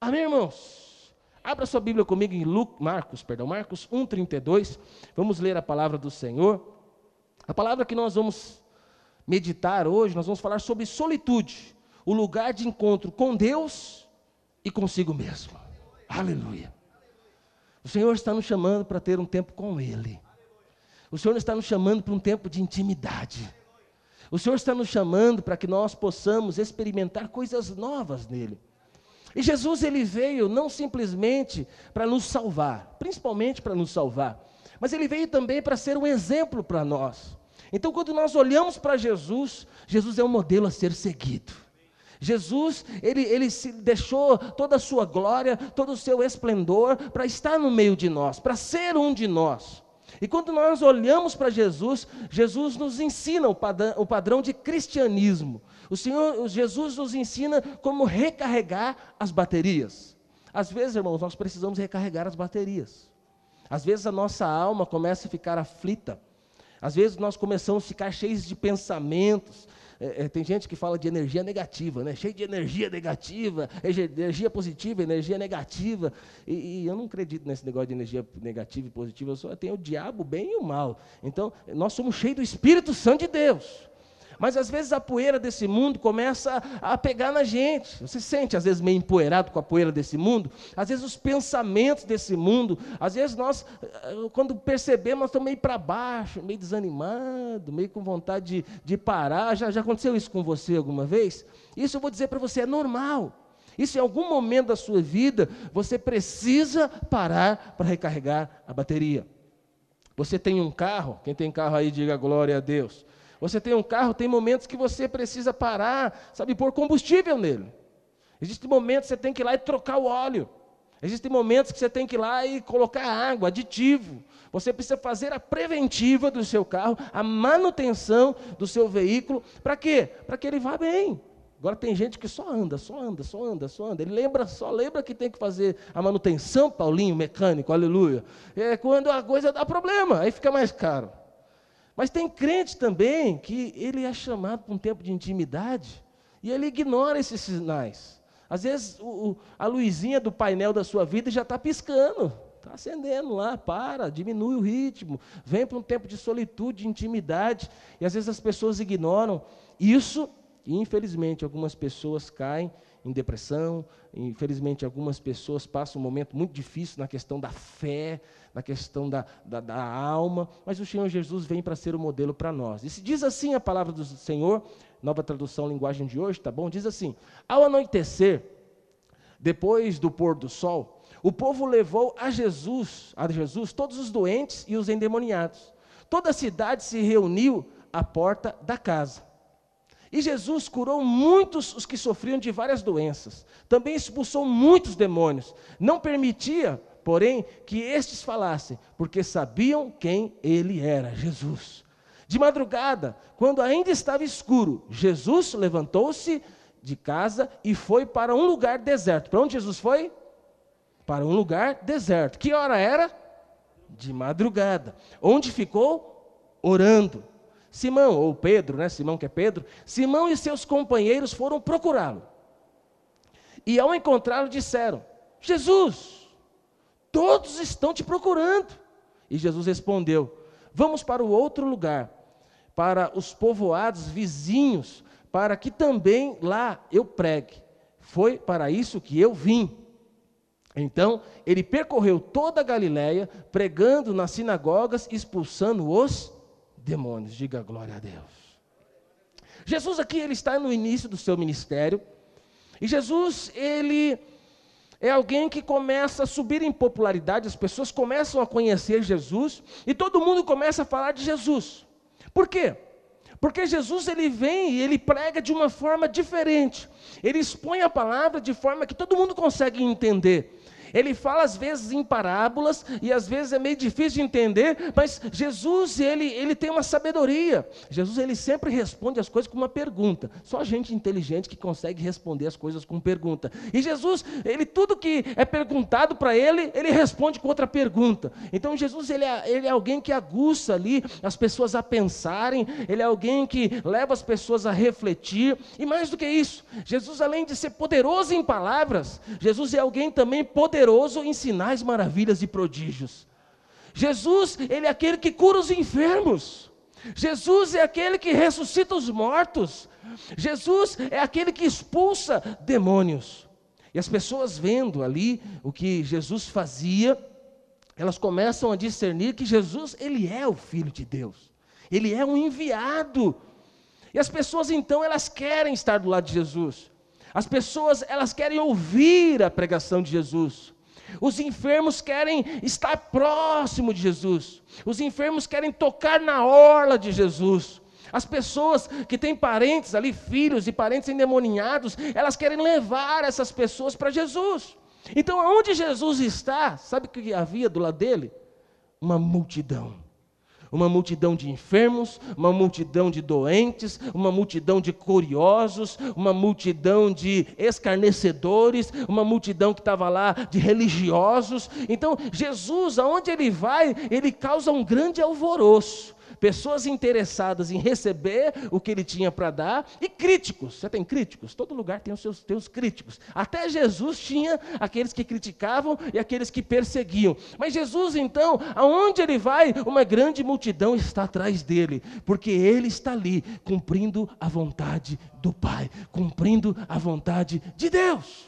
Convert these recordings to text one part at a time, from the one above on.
Amém, irmãos? Abra sua Bíblia comigo em Lu- Marcos, perdão, Marcos 1:32. Vamos ler a palavra do Senhor. A palavra que nós vamos meditar hoje, nós vamos falar sobre solitude, o lugar de encontro com Deus e consigo mesmo. Aleluia. O Senhor está nos chamando para ter um tempo com Ele. O Senhor está nos chamando para um tempo de intimidade. O Senhor está nos chamando para que nós possamos experimentar coisas novas nele. E Jesus ele veio não simplesmente para nos salvar, principalmente para nos salvar, mas ele veio também para ser um exemplo para nós. Então, quando nós olhamos para Jesus, Jesus é um modelo a ser seguido. Jesus, ele, ele se deixou toda a sua glória, todo o seu esplendor para estar no meio de nós, para ser um de nós. E quando nós olhamos para Jesus, Jesus nos ensina o padrão, o padrão de cristianismo. O Senhor, o Jesus nos ensina como recarregar as baterias. Às vezes, irmãos, nós precisamos recarregar as baterias. Às vezes a nossa alma começa a ficar aflita. Às vezes nós começamos a ficar cheios de pensamentos. É, é, tem gente que fala de energia negativa, né? cheio de energia negativa, energia positiva, energia negativa. E, e, eu não acredito nesse negócio de energia negativa e positiva, eu só tenho o diabo bem e o mal. Então, nós somos cheios do Espírito Santo de Deus. Mas às vezes a poeira desse mundo começa a pegar na gente. Você se sente às vezes meio empoeirado com a poeira desse mundo? Às vezes os pensamentos desse mundo, às vezes nós, eh, quando percebemos, estamos meio para baixo, meio desanimado, meio com vontade de, de parar. Já, já aconteceu isso com você alguma vez? Isso eu vou dizer para você, é normal. Isso em algum momento da sua vida, você precisa parar para recarregar a bateria. Você tem um carro, quem tem carro aí, diga glória a Deus. Você tem um carro, tem momentos que você precisa parar, sabe, pôr combustível nele. Existem momentos que você tem que ir lá e trocar o óleo. Existem momentos que você tem que ir lá e colocar água, aditivo. Você precisa fazer a preventiva do seu carro, a manutenção do seu veículo. Para quê? Para que ele vá bem. Agora tem gente que só anda, só anda, só anda, só anda. Ele lembra, só lembra que tem que fazer a manutenção, Paulinho, mecânico, aleluia. É quando a coisa dá problema, aí fica mais caro. Mas tem crente também que ele é chamado para um tempo de intimidade e ele ignora esses sinais. Às vezes o, o, a luzinha do painel da sua vida já está piscando, está acendendo lá, para, diminui o ritmo, vem para um tempo de solitude, de intimidade, e às vezes as pessoas ignoram isso, e infelizmente algumas pessoas caem em depressão, infelizmente algumas pessoas passam um momento muito difícil na questão da fé, na questão da, da, da alma, mas o Senhor Jesus vem para ser o modelo para nós. E se diz assim a palavra do Senhor, nova tradução, linguagem de hoje, tá bom? Diz assim: Ao anoitecer, depois do pôr do sol, o povo levou a Jesus, a Jesus, todos os doentes e os endemoniados. Toda a cidade se reuniu à porta da casa. E Jesus curou muitos os que sofriam de várias doenças. Também expulsou muitos demônios. Não permitia, porém, que estes falassem, porque sabiam quem ele era, Jesus. De madrugada, quando ainda estava escuro, Jesus levantou-se de casa e foi para um lugar deserto. Para onde Jesus foi? Para um lugar deserto. Que hora era? De madrugada. Onde ficou? Orando. Simão, ou Pedro, né? Simão que é Pedro, Simão e seus companheiros foram procurá-lo. E ao encontrá-lo disseram: Jesus, todos estão te procurando. E Jesus respondeu: Vamos para o outro lugar, para os povoados vizinhos, para que também lá eu pregue. Foi para isso que eu vim. Então, ele percorreu toda a Galiléia, pregando nas sinagogas, expulsando os demônios. Diga glória a Deus. Jesus aqui ele está no início do seu ministério. E Jesus, ele é alguém que começa a subir em popularidade, as pessoas começam a conhecer Jesus e todo mundo começa a falar de Jesus. Por quê? Porque Jesus ele vem e ele prega de uma forma diferente. Ele expõe a palavra de forma que todo mundo consegue entender. Ele fala às vezes em parábolas e às vezes é meio difícil de entender, mas Jesus, ele, ele tem uma sabedoria. Jesus, ele sempre responde as coisas com uma pergunta. Só gente inteligente que consegue responder as coisas com pergunta. E Jesus, ele tudo que é perguntado para ele, ele responde com outra pergunta. Então Jesus, ele é, ele é alguém que aguça ali as pessoas a pensarem, ele é alguém que leva as pessoas a refletir. E mais do que isso, Jesus, além de ser poderoso em palavras, Jesus é alguém também poderoso em sinais, maravilhas e prodígios. Jesus, ele é aquele que cura os enfermos. Jesus é aquele que ressuscita os mortos. Jesus é aquele que expulsa demônios. E as pessoas vendo ali o que Jesus fazia, elas começam a discernir que Jesus, ele é o filho de Deus. Ele é um enviado. E as pessoas então, elas querem estar do lado de Jesus. As pessoas, elas querem ouvir a pregação de Jesus. Os enfermos querem estar próximo de Jesus. Os enfermos querem tocar na orla de Jesus. As pessoas que têm parentes ali, filhos e parentes endemoniados, elas querem levar essas pessoas para Jesus. Então, onde Jesus está, sabe o que havia do lado dele? Uma multidão uma multidão de enfermos, uma multidão de doentes, uma multidão de curiosos, uma multidão de escarnecedores, uma multidão que estava lá de religiosos. Então, Jesus, aonde ele vai, ele causa um grande alvoroço pessoas interessadas em receber o que ele tinha para dar e críticos. Você tem críticos? Todo lugar tem os seus tem os críticos. Até Jesus tinha aqueles que criticavam e aqueles que perseguiam. Mas Jesus, então, aonde ele vai, uma grande multidão está atrás dele, porque ele está ali cumprindo a vontade do Pai, cumprindo a vontade de Deus.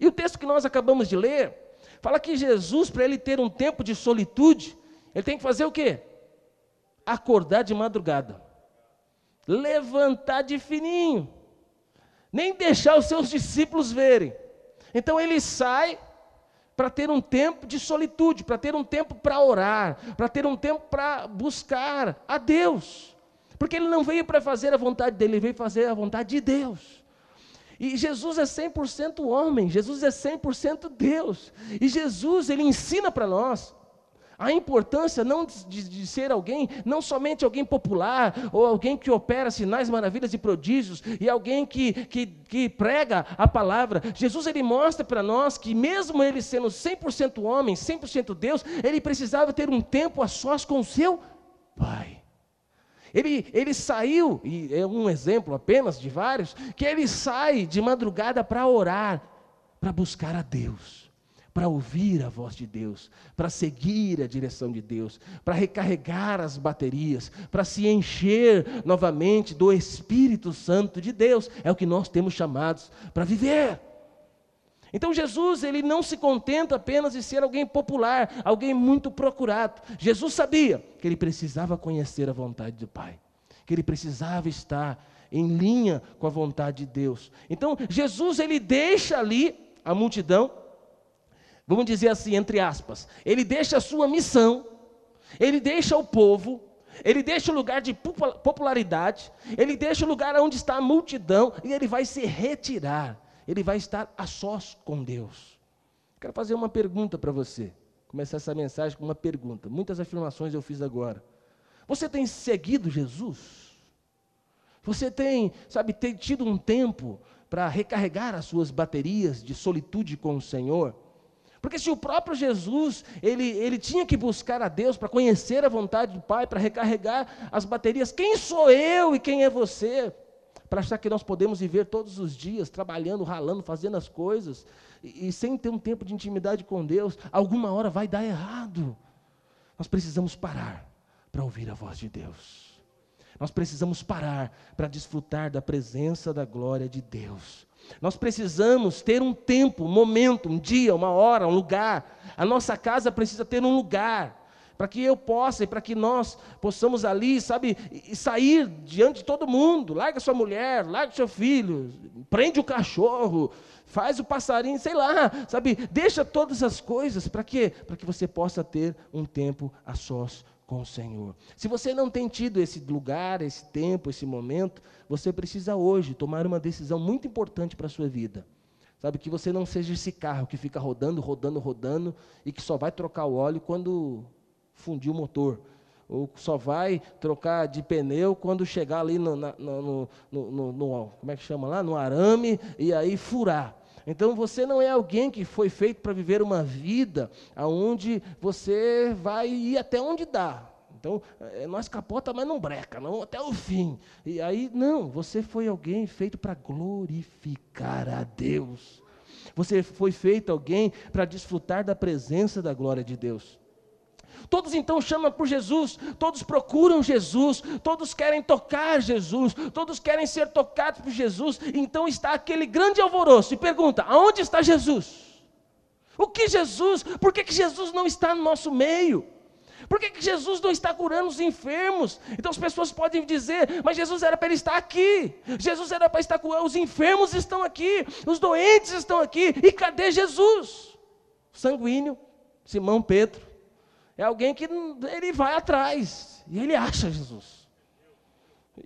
E o texto que nós acabamos de ler fala que Jesus, para ele ter um tempo de solitude, ele tem que fazer o quê? Acordar de madrugada, levantar de fininho, nem deixar os seus discípulos verem. Então ele sai para ter um tempo de solitude, para ter um tempo para orar, para ter um tempo para buscar a Deus. Porque ele não veio para fazer a vontade dele, ele veio fazer a vontade de Deus. E Jesus é 100% homem, Jesus é 100% Deus. E Jesus, ele ensina para nós a importância não de, de, ser alguém, não somente alguém popular, ou alguém que opera sinais, maravilhas e prodígios, e alguém que, que, que prega a palavra. Jesus ele mostra para nós que, mesmo ele sendo 100% homem, 100% Deus, ele precisava ter um tempo a sós com o seu Pai. Ele, ele saiu, e é um exemplo apenas de vários, que ele sai de madrugada para orar, para buscar a Deus para ouvir a voz de Deus, para seguir a direção de Deus, para recarregar as baterias, para se encher novamente do Espírito Santo de Deus. É o que nós temos chamados para viver. Então Jesus, ele não se contenta apenas de ser alguém popular, alguém muito procurado. Jesus sabia que ele precisava conhecer a vontade do Pai, que ele precisava estar em linha com a vontade de Deus. Então Jesus ele deixa ali a multidão vamos dizer assim, entre aspas, ele deixa a sua missão, ele deixa o povo, ele deixa o lugar de popularidade, ele deixa o lugar onde está a multidão e ele vai se retirar, ele vai estar a sós com Deus. Quero fazer uma pergunta para você, começar essa mensagem com uma pergunta. Muitas afirmações eu fiz agora. Você tem seguido Jesus? Você tem, sabe, tem tido um tempo para recarregar as suas baterias de solitude com o Senhor? Porque se o próprio Jesus, ele, ele tinha que buscar a Deus para conhecer a vontade do Pai, para recarregar as baterias, quem sou eu e quem é você? Para achar que nós podemos viver todos os dias, trabalhando, ralando, fazendo as coisas, e, e sem ter um tempo de intimidade com Deus, alguma hora vai dar errado. Nós precisamos parar para ouvir a voz de Deus. Nós precisamos parar para desfrutar da presença da glória de Deus. Nós precisamos ter um tempo, um momento, um dia, uma hora, um lugar. A nossa casa precisa ter um lugar para que eu possa e para que nós possamos ali, sabe, sair diante de todo mundo. Larga sua mulher, larga seu filho, prende o cachorro, faz o passarinho, sei lá, sabe, deixa todas as coisas para quê? Para que você possa ter um tempo a sós com o Senhor. Se você não tem tido esse lugar, esse tempo, esse momento, você precisa hoje tomar uma decisão muito importante para a sua vida. Sabe, que você não seja esse carro que fica rodando, rodando, rodando e que só vai trocar o óleo quando fundir o motor. Ou só vai trocar de pneu quando chegar ali no, no, no, no, no como é que chama lá? No arame e aí furar. Então você não é alguém que foi feito para viver uma vida onde você vai ir até onde dá. Então, é, nós capota, mas não breca, não até o fim. E aí, não, você foi alguém feito para glorificar a Deus. Você foi feito alguém para desfrutar da presença da glória de Deus. Todos então chamam por Jesus, todos procuram Jesus, todos querem tocar Jesus, todos querem ser tocados por Jesus. Então está aquele grande alvoroço e pergunta: aonde está Jesus? O que Jesus? Por que, que Jesus não está no nosso meio? Por que, que Jesus não está curando os enfermos? Então as pessoas podem dizer, mas Jesus era para ele estar aqui. Jesus era para estar curando, os enfermos estão aqui, os doentes estão aqui. E cadê Jesus? Sanguíneo, Simão Pedro. É alguém que ele vai atrás e ele acha Jesus.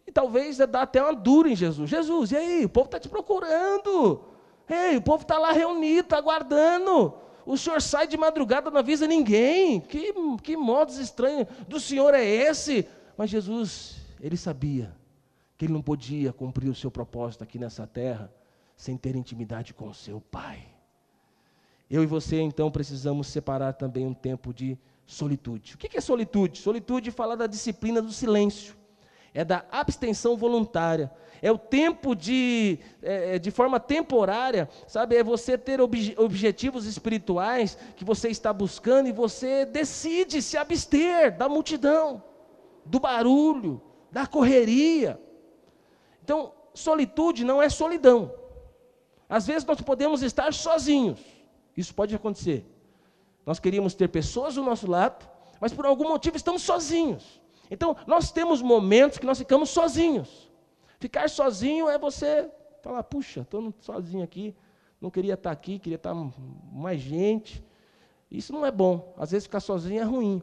E talvez dá até uma dura em Jesus. Jesus, e aí? O povo está te procurando. Ei, o povo está lá reunido, está aguardando. O senhor sai de madrugada, não avisa ninguém. Que, que modos estranhos do senhor é esse? Mas Jesus, ele sabia que ele não podia cumprir o seu propósito aqui nessa terra sem ter intimidade com o seu Pai. Eu e você, então, precisamos separar também um tempo de solitude. O que é solitude? Solitude fala da disciplina do silêncio, é da abstenção voluntária, é o tempo de, é, é, de forma temporária, sabe? É você ter ob objetivos espirituais que você está buscando e você decide se abster da multidão, do barulho, da correria. Então, solitude não é solidão. Às vezes nós podemos estar sozinhos, isso pode acontecer. Nós queríamos ter pessoas do nosso lado, mas por algum motivo estamos sozinhos. Então, nós temos momentos que nós ficamos sozinhos. Ficar sozinho é você falar, puxa, estou sozinho aqui, não queria estar aqui, queria estar mais gente. Isso não é bom. Às vezes ficar sozinho é ruim.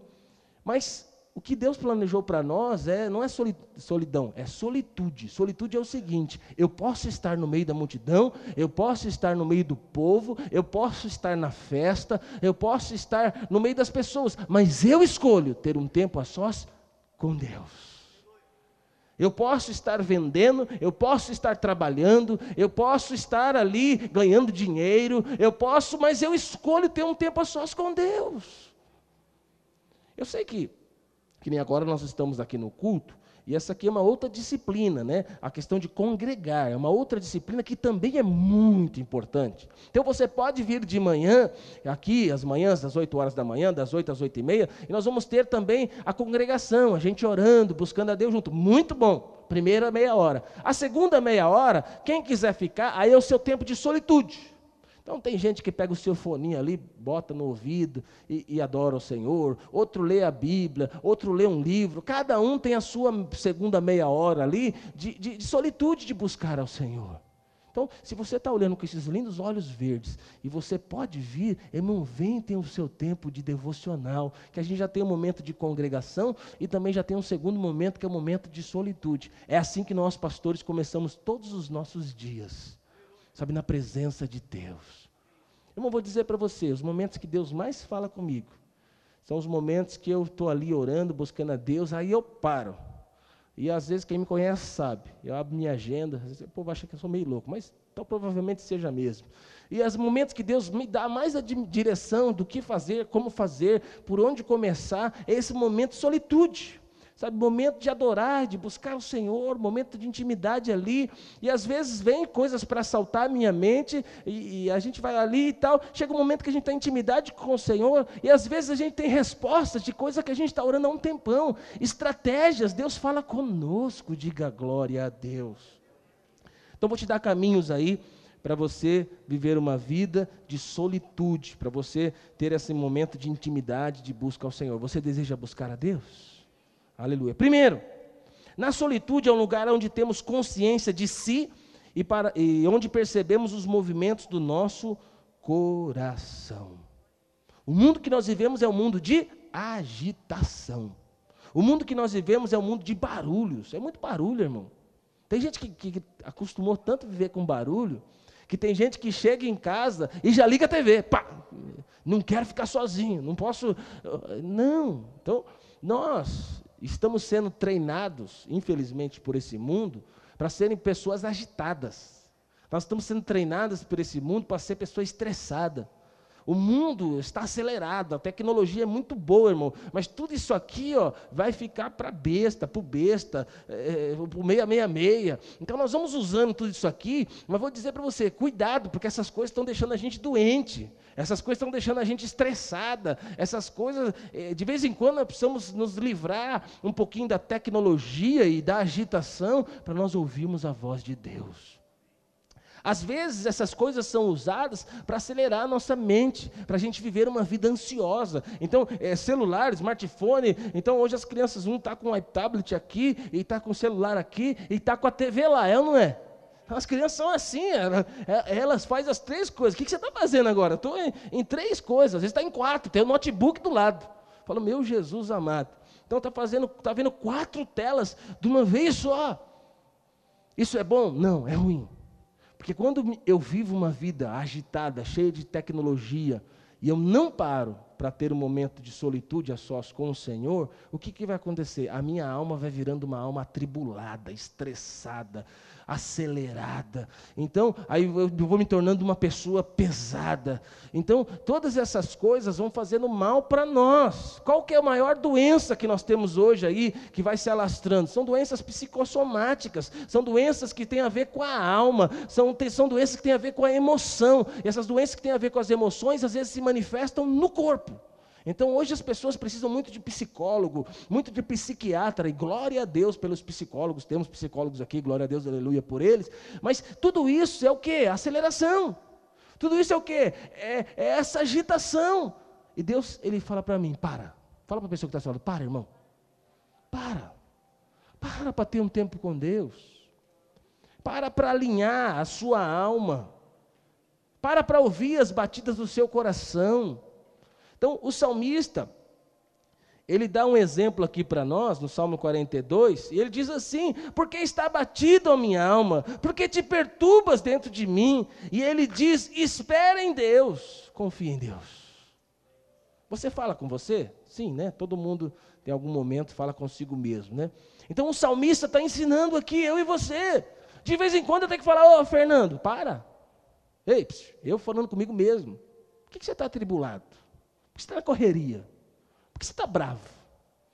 Mas o que Deus planejou para nós é não é solidão, é solitude. Solitude é o seguinte: eu posso estar no meio da multidão, eu posso estar no meio do povo, eu posso estar na festa, eu posso estar no meio das pessoas, mas eu escolho ter um tempo a sós com Deus. Eu posso estar vendendo, eu posso estar trabalhando, eu posso estar ali ganhando dinheiro, eu posso, mas eu escolho ter um tempo a sós com Deus. Eu sei que, que nem agora nós estamos aqui no culto, e essa aqui é uma outra disciplina, né? A questão de congregar, é uma outra disciplina que também é muito importante. Então você pode vir de manhã, aqui, as manhãs, das 8 horas da manhã, das 8 às 8 e meia, e nós vamos ter também a congregação, a gente orando, buscando a Deus junto. Muito bom. Primeira meia hora. A segunda meia hora, quem quiser ficar, aí é o seu tempo de solitude. Então tem gente que pega o seu foninho ali, bota no ouvido e, e, adora o Senhor, outro lê a Bíblia, outro lê um livro, cada um tem a sua segunda meia hora ali de, de, de solitude de buscar ao Senhor. Então, se você está olhando com esses lindos olhos verdes e você pode vir, irmão, vem tem o seu tempo de devocional, que a gente já tem um momento de congregação e também já tem um segundo momento que é o momento de solitude. É assim que nós, pastores, começamos todos os nossos dias sabe, na presença de Deus. Eu não vou dizer para você, os momentos que Deus mais fala comigo são os momentos que eu estou ali orando, buscando a Deus, aí eu paro. E às vezes quem me conhece sabe, eu abro minha agenda, às vezes o povo acha que eu sou meio louco, mas então provavelmente seja mesmo. E os momentos que Deus me dá mais a direção do que fazer, como fazer, por onde começar, é esse momento de solitude sabe, momento de adorar, de buscar o Senhor, momento de intimidade ali, e às vezes vem coisas para assaltar a minha mente, e, e, a gente vai ali e tal, chega um momento que a gente tem intimidade com o Senhor, e às vezes a gente tem respostas de coisa que a gente está orando há um tempão, estratégias, Deus fala conosco, diga glória a Deus. Então vou te dar caminhos aí, para você viver uma vida de solitude, para você ter esse momento de intimidade, de busca ao Senhor. Você deseja buscar a Deus? Aleluia. Primeiro, na solitude é um lugar onde temos consciência de si e, para, e onde percebemos os movimentos do nosso coração. O mundo que nós vivemos é um mundo de agitação. O mundo que nós vivemos é um mundo de barulhos. É muito barulho, irmão. Tem gente que, que, acostumou tanto a viver com barulho Que tem gente que chega em casa e já liga a TV. Pá! Não quero ficar sozinho, não posso. Não. Então, nós estamos sendo treinados, infelizmente, por esse mundo, para serem pessoas agitadas. Nós estamos sendo treinados por esse mundo para ser pessoa estressada. O mundo está acelerado, a tecnologia é muito boa, irmão, mas tudo isso aqui ó, vai ficar para besta, para o besta, é, para o meia, meia, meia. Então nós vamos usando tudo isso aqui, mas vou dizer para você, cuidado, porque essas coisas estão deixando a gente doente, essas coisas estão deixando a gente estressada, essas coisas, é, de vez em quando nós precisamos nos livrar um pouquinho da tecnologia e da agitação para nós ouvirmos a voz de Deus. Às vezes essas coisas são usadas para acelerar a nossa mente, para a gente viver uma vida ansiosa. Então, é, celular, smartphone. Então, hoje as crianças, um está com um tablet aqui, e está com o celular aqui, e está com a TV lá, é ou não é? As crianças são assim, elas, é, elas fazem as três coisas. O que você está fazendo agora? Estou em, em, três coisas, às vezes está em quatro, tem o um notebook do lado. Fala, meu Jesus amado. Então está fazendo, está vendo quatro telas de uma vez só. Isso é bom? Não, é ruim. Porque quando eu vivo uma vida agitada, cheia de tecnologia, e eu não paro para ter um momento de solitude a sós com o Senhor, o que, que vai acontecer? A minha alma vai virando uma alma atribulada, estressada, acelerada. Então, aí eu vou me tornando uma pessoa pesada. Então, todas essas coisas vão fazendo mal para nós. Qual que é a maior doença que nós temos hoje aí, que vai se alastrando? São doenças psicossomáticas, são doenças que têm a ver com a alma, são, são doenças que têm a ver com a emoção. E essas doenças que têm a ver com as emoções, às vezes se manifestam no corpo. Então hoje as pessoas precisam muito de psicólogo, muito de psiquiatra, e glória a Deus pelos psicólogos, temos psicólogos aqui, glória a Deus, aleluia por eles. Mas tudo isso é o que? Aceleração. Tudo isso é o que? É, é, essa agitação. E Deus, Ele fala para mim: para. Fala para a pessoa que está falando: para, irmão. Para. Para para ter um tempo com Deus. Para para alinhar a sua alma. Para para ouvir as batidas do seu coração. Então, o salmista, ele dá um exemplo aqui para nós, no Salmo 42, e ele diz assim: Porque está abatido a minha alma, porque te perturbas dentro de mim. E ele diz: Espera em Deus, confia em Deus. Você fala com você? Sim, né? Todo mundo tem algum momento fala consigo mesmo, né? Então o salmista está ensinando aqui, eu e você. De vez em quando eu tenho que falar: Ô oh, Fernando, para. Ei, eu falando comigo mesmo. Por que você está atribulado? Por que você está na correria? Por que você está bravo?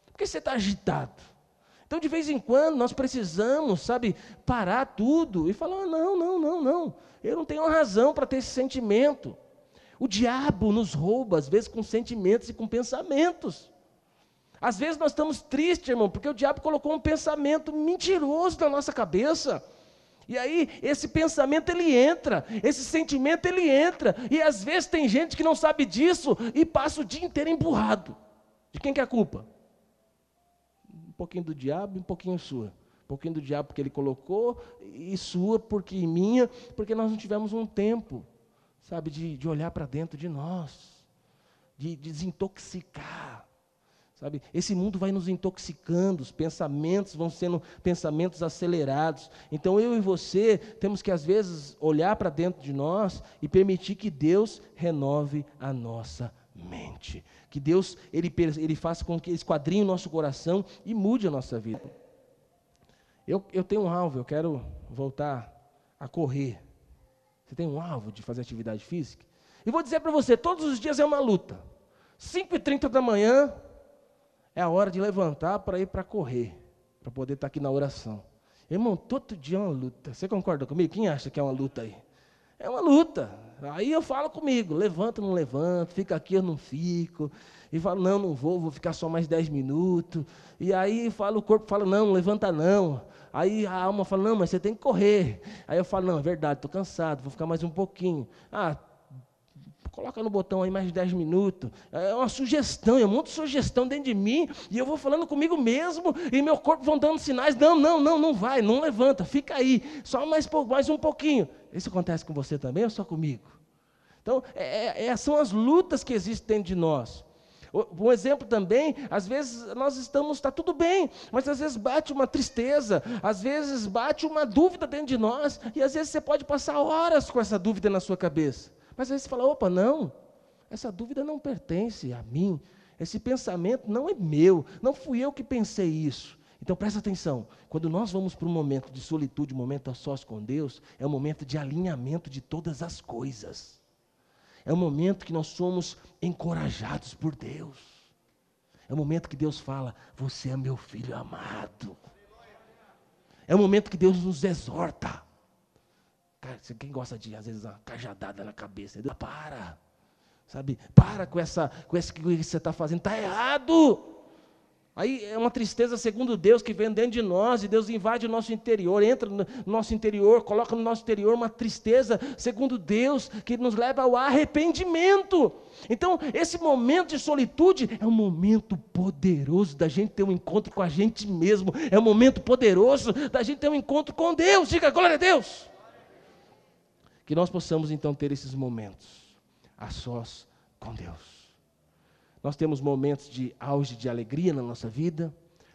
Por que você está agitado? Então, de vez em quando, nós precisamos, sabe, parar tudo e falar: não, não, não, não, eu não tenho razão para ter esse sentimento. O diabo nos rouba, às vezes, com sentimentos e com pensamentos. Às vezes nós estamos tristes, irmão, porque o diabo colocou um pensamento mentiroso na nossa cabeça. E aí, esse pensamento ele entra, esse sentimento ele entra, e às vezes tem gente que não sabe disso e passa o dia inteiro emburrado. De quem que é a culpa? Um pouquinho do diabo e um pouquinho sua. Um pouquinho do diabo porque ele colocou, e sua porque minha, porque nós não tivemos um tempo, sabe, de, de olhar para dentro de nós, de, de desintoxicar. Sabe? Esse mundo vai nos intoxicando, os pensamentos vão sendo pensamentos acelerados. Então eu e você temos que às vezes olhar para dentro de nós e permitir que Deus renove a nossa mente. Que Deus ele, ele faça com que esquadrinhe o nosso coração e mude a nossa vida. Eu, eu tenho um alvo, eu quero voltar a correr. Você tem um alvo de fazer atividade física? E vou dizer para você, todos os dias é uma luta. 5h30 da manhã, é a hora de levantar para ir para correr, para poder estar tá aqui na oração. Irmão, todo dia é uma luta. Você concorda comigo? Quem acha que é uma luta aí? É uma luta. Aí eu falo comigo, levanta, não levanto, fica aqui, eu não fico. E falo, não, não vou, vou ficar só mais 10 minutos. E aí falo, o corpo fala, não, não levanta não. Aí a alma fala, não, mas você tem que correr. Aí eu falo, não, é verdade, estou cansado, vou ficar mais um pouquinho. Ah, Coloca no botão aí mais de 10 minutos. É uma sugestão, é muita sugestão dentro de mim, e eu vou falando comigo mesmo, e meu corpo vão dando sinais. Não, não, não, não vai, não levanta, fica aí, só mais, mais um pouquinho. Isso acontece com você também ou só comigo? Então, é, é, é, são as lutas que existem dentro de nós. Um exemplo também, às vezes nós estamos, está tudo bem, mas às vezes bate uma tristeza, às vezes bate uma dúvida dentro de nós, e às vezes você pode passar horas com essa dúvida na sua cabeça. Mas às vezes você fala: opa, não, essa dúvida não pertence a mim, esse pensamento não é meu, não fui eu que pensei isso. Então presta atenção, quando nós vamos para um momento de solitude, um momento a sós com Deus, é um momento de alinhamento de todas as coisas. É um momento que nós somos encorajados por Deus. É o um momento que Deus fala: Você é meu filho amado. É o um momento que Deus nos exorta. Quem gosta de, às vezes, uma cajadada na cabeça? Para. Sabe? Para com essa, com esse que você está fazendo, está errado. Aí é uma tristeza segundo Deus que vem dentro de nós e Deus invade o nosso interior, entra no nosso interior, coloca no nosso interior uma tristeza segundo Deus que nos leva ao arrependimento. Então, esse momento de solitude é um momento poderoso da gente ter um encontro com a gente mesmo, é um momento poderoso da gente ter um encontro com Deus. Diga glória a Deus. Que nós possamos então ter esses momentos a sós com Deus. Nós temos momentos de auge de alegria na nossa vida,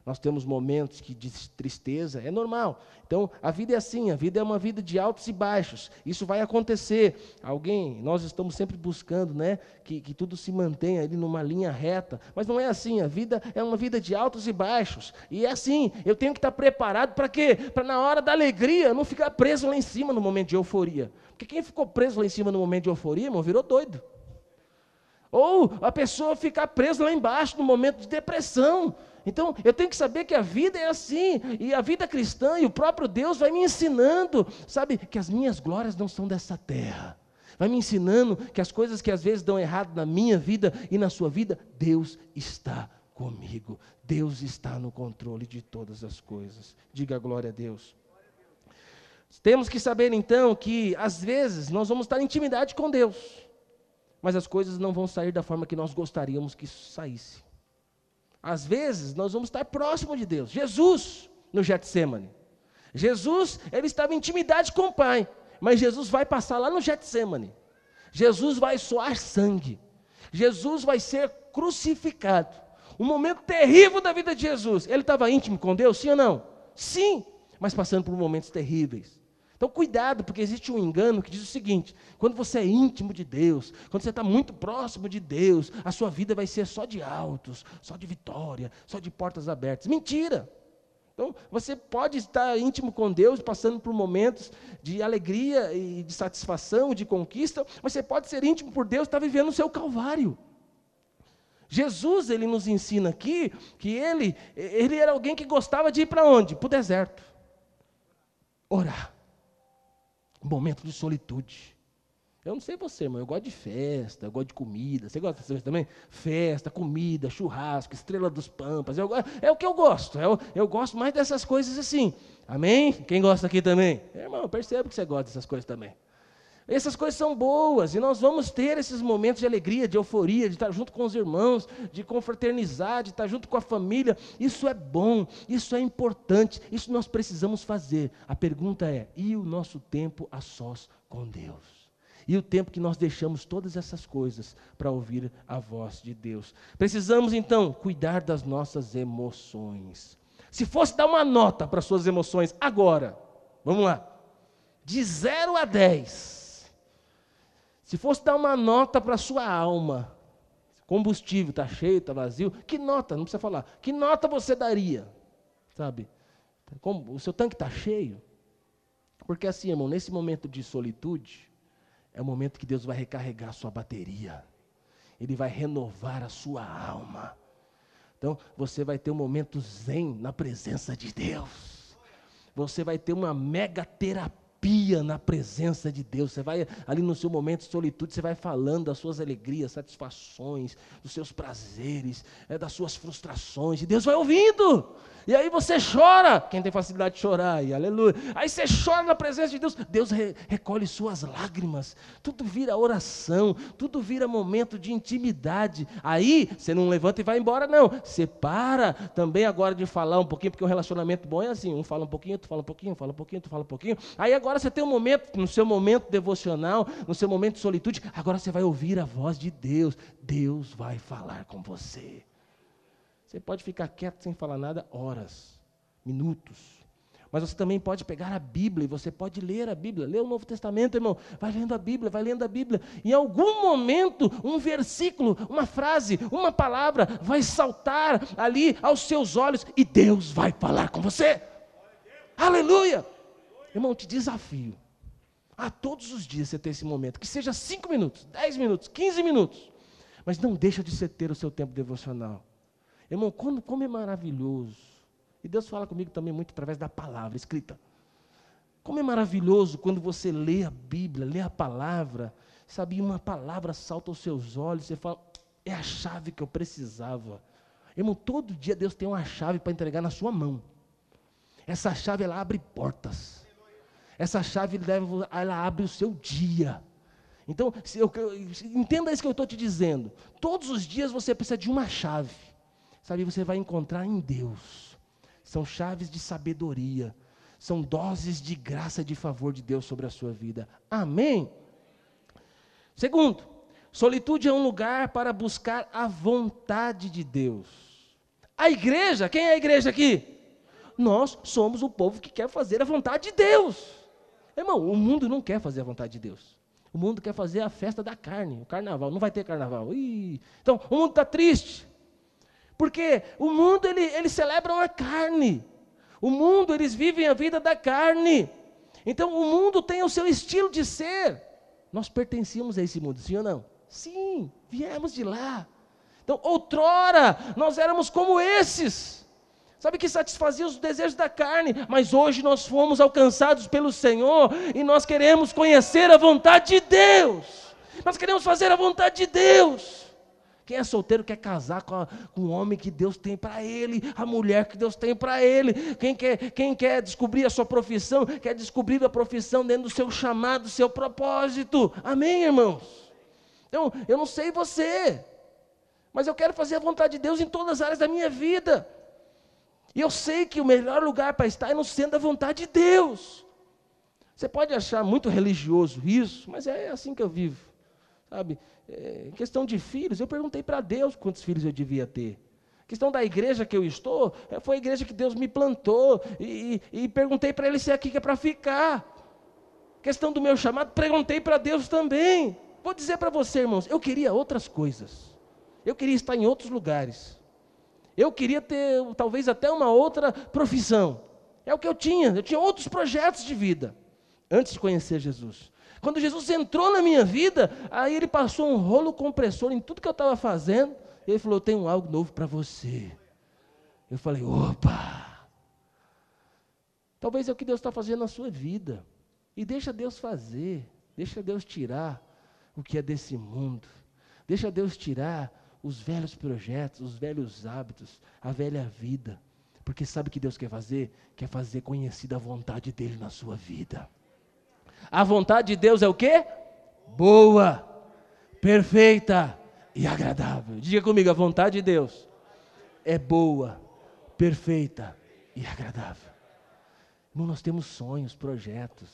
nós temos momentos que de tristeza, é normal. Então, a vida é assim, a vida é uma vida de altos e baixos. Isso vai acontecer. Alguém, nós estamos sempre buscando, né, que, que tudo se mantenha ali numa linha reta, mas não é assim. A vida é uma vida de altos e baixos. E é assim, eu tenho que estar preparado para quê? Para na hora da alegria não ficar preso lá em cima no momento de euforia. Porque quem ficou preso lá em cima no momento de euforia, irmão, virou doido. Ou a pessoa ficar presa lá embaixo no momento de depressão. Então, eu tenho que saber que a vida é assim, e a vida cristã e o próprio Deus vai me ensinando, sabe, que as minhas glórias não são dessa terra. Vai me ensinando que as coisas que às vezes dão errado na minha vida e na sua vida, Deus está comigo. Deus está no controle de todas as coisas. Diga glória a Deus. Temos que saber então que às vezes nós vamos estar em intimidade com Deus, mas as coisas não vão sair da forma que nós gostaríamos que saísse. Às vezes nós vamos estar próximo de Deus. Jesus no Getsemane. Jesus, ele estava em intimidade com o Pai, mas Jesus vai passar lá no Getsemane. Jesus vai soar sangue. Jesus vai ser crucificado. Um momento terrível da vida de Jesus. Ele estava íntimo com Deus, sim ou não? Sim, mas passando por momentos terríveis. Então, cuidado, porque existe um engano que diz o seguinte: quando você é íntimo de Deus, quando você está muito próximo de Deus, a sua vida vai ser só de altos, só de vitória, só de portas abertas. Mentira! Então, você pode estar íntimo com Deus, passando por momentos de alegria e de satisfação, de conquista, mas você pode ser íntimo por Deus, estar vivendo o seu calvário. Jesus, ele nos ensina aqui que ele, ele era alguém que gostava de ir para onde? Para o deserto. Orar momento de solitude. Eu não sei você, mas eu gosto de festa, eu gosto de comida. Você gosta disso também? Festa, comida, churrasco, estrela dos pampas. Eu, é o que eu gosto. Eu, eu gosto mais dessas coisas assim. Amém? Quem gosta aqui também? Irmão, percebo que você gosta dessas coisas também. Essas coisas são boas e nós vamos ter esses momentos de alegria, de euforia, de estar junto com os irmãos, de confraternizar, de estar junto com a família. Isso é bom, isso é importante, isso nós precisamos fazer. A pergunta é: e o nosso tempo a sós com Deus? E o tempo que nós deixamos todas essas coisas para ouvir a voz de Deus? Precisamos então cuidar das nossas emoções. Se fosse dar uma nota para suas emoções agora, vamos lá, de 0 a 10 se fosse dar uma nota para a sua alma, combustível está cheio, está vazio, que nota? Não precisa falar. Que nota você daria? Sabe? o seu tanque está cheio? Porque assim, irmão, nesse momento de solitude, é o momento que Deus vai recarregar a sua bateria. Ele vai renovar a sua alma. Então, você vai ter um momento zen na presença de Deus. Você vai ter uma mega terapia arrepia na presença de Deus. Você vai ali no seu momento de solitude, você vai falando das suas alegrias, satisfações, dos seus prazeres, é, das suas frustrações, e Deus vai ouvindo. E aí você chora, quem tem facilidade de chorar, e aleluia. Aí você chora na presença de Deus, Deus re recolhe suas lágrimas, tudo vira oração, tudo vira momento de intimidade. Aí você não levanta e vai embora, não. Você para também agora de falar um pouquinho, porque um relacionamento bom é assim: um fala um pouquinho, tu fala um pouquinho, fala um pouquinho, tu fala um pouquinho. Aí agora você tem um momento, no seu momento devocional, no seu momento de solitude, agora você vai ouvir a voz de Deus. Deus vai falar com você. Você pode ficar quieto sem falar nada horas, minutos. Mas você também pode pegar a Bíblia e você pode ler a Bíblia. Lê o Novo Testamento, irmão. Vai lendo a Bíblia, vai lendo a Bíblia. Em algum momento, um versículo, uma frase, uma palavra vai saltar ali aos seus olhos e Deus vai falar com você. Aleluia! Irmão, te desafio a todos os dias você ter esse momento, que seja 5 minutos, 10 minutos, 15 minutos, mas não deixa de você ter o seu tempo devocional. Irmão, como, como é maravilhoso. E Deus fala comigo também muito através da palavra escrita. Como é maravilhoso quando você lê a Bíblia, lê a palavra, sabe, uma palavra salta aos seus olhos, você fala, é a chave que eu precisava. Irmão, todo dia Deus tem uma chave para entregar na sua mão. Essa chave ela abre portas. Essa chave ela abre o seu dia. Então, eu, entenda isso que eu estou te dizendo. Todos os dias você precisa de uma chave. Sabe, você vai encontrar em Deus. São chaves de sabedoria. São doses de graça e de favor de Deus sobre a sua vida. Amém? Segundo, solitude é um lugar para buscar a vontade de Deus. A igreja, quem é a igreja aqui? nós somos o povo que quer fazer a vontade de Deus. Irmão, o mundo não quer fazer a vontade de Deus. O mundo quer fazer a festa da carne, o carnaval. Não vai ter carnaval. Ih. Então, o mundo está triste. Porque o mundo, ele, ele celebra a carne. O mundo, eles vivem a vida da carne. Então, o mundo tem o seu estilo de ser. Nós pertencíamos a esse mundo, sim ou não? Sim, viemos de lá. Então, outrora, nós éramos como esses sabe, que satisfazia os desejos da carne, mas hoje nós fomos alcançados pelo Senhor e nós queremos conhecer a vontade de Deus, nós queremos fazer a vontade de Deus. Quem é solteiro quer casar com, a, com o homem que Deus tem para ele, a mulher que Deus tem para ele. Quem quer, quem quer descobrir a sua profissão, quer descobrir a profissão dentro do seu chamado, do seu propósito. Amém, irmãos? Então, eu não sei você, mas eu quero fazer a vontade de Deus em todas as áreas da minha vida. E eu sei que o melhor lugar para estar é no centro da vontade de Deus. Você pode achar muito religioso isso, mas é assim que eu vivo. Sabe? É, questão de filhos, eu perguntei para Deus quantos filhos eu devia ter. questão da igreja que eu estou, é, foi a igreja que Deus me plantou. E, e, e perguntei para ele se é aqui que é para ficar. questão do meu chamado, perguntei para Deus também. Vou dizer para você, irmãos, eu queria outras coisas. Eu queria estar em outros lugares. Eu queria ter talvez até uma outra profissão. É o que eu tinha. Eu tinha outros projetos de vida antes de conhecer Jesus. Quando Jesus entrou na minha vida, aí ele passou um rolo compressor em tudo que eu estava fazendo. E ele falou: tenho algo novo para você. Eu falei: opa! Talvez é o que Deus está fazendo na sua vida. E deixa Deus fazer. Deixa Deus tirar o que é desse mundo. Deixa Deus tirar os velhos projetos, os velhos hábitos, a velha vida. Porque sabe o que Deus quer fazer? Quer fazer conhecida a vontade dele na sua vida. A vontade de Deus é o quê? Boa, perfeita e agradável. Diga comigo, a vontade de Deus é boa, perfeita e agradável. Irmão, nós temos sonhos, projetos.